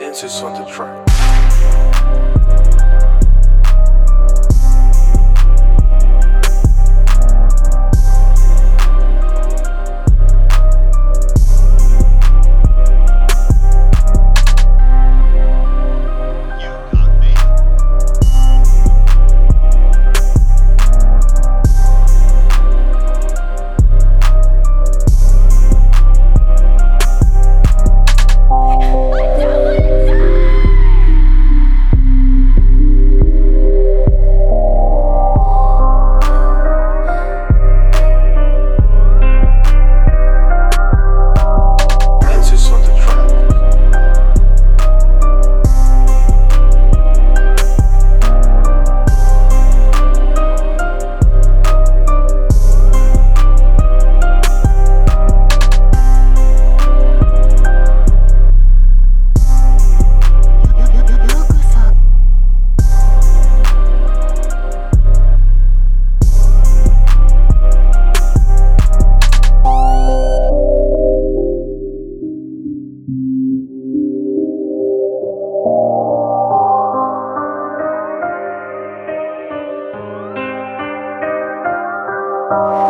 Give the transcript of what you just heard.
Dances on the track. Thank you.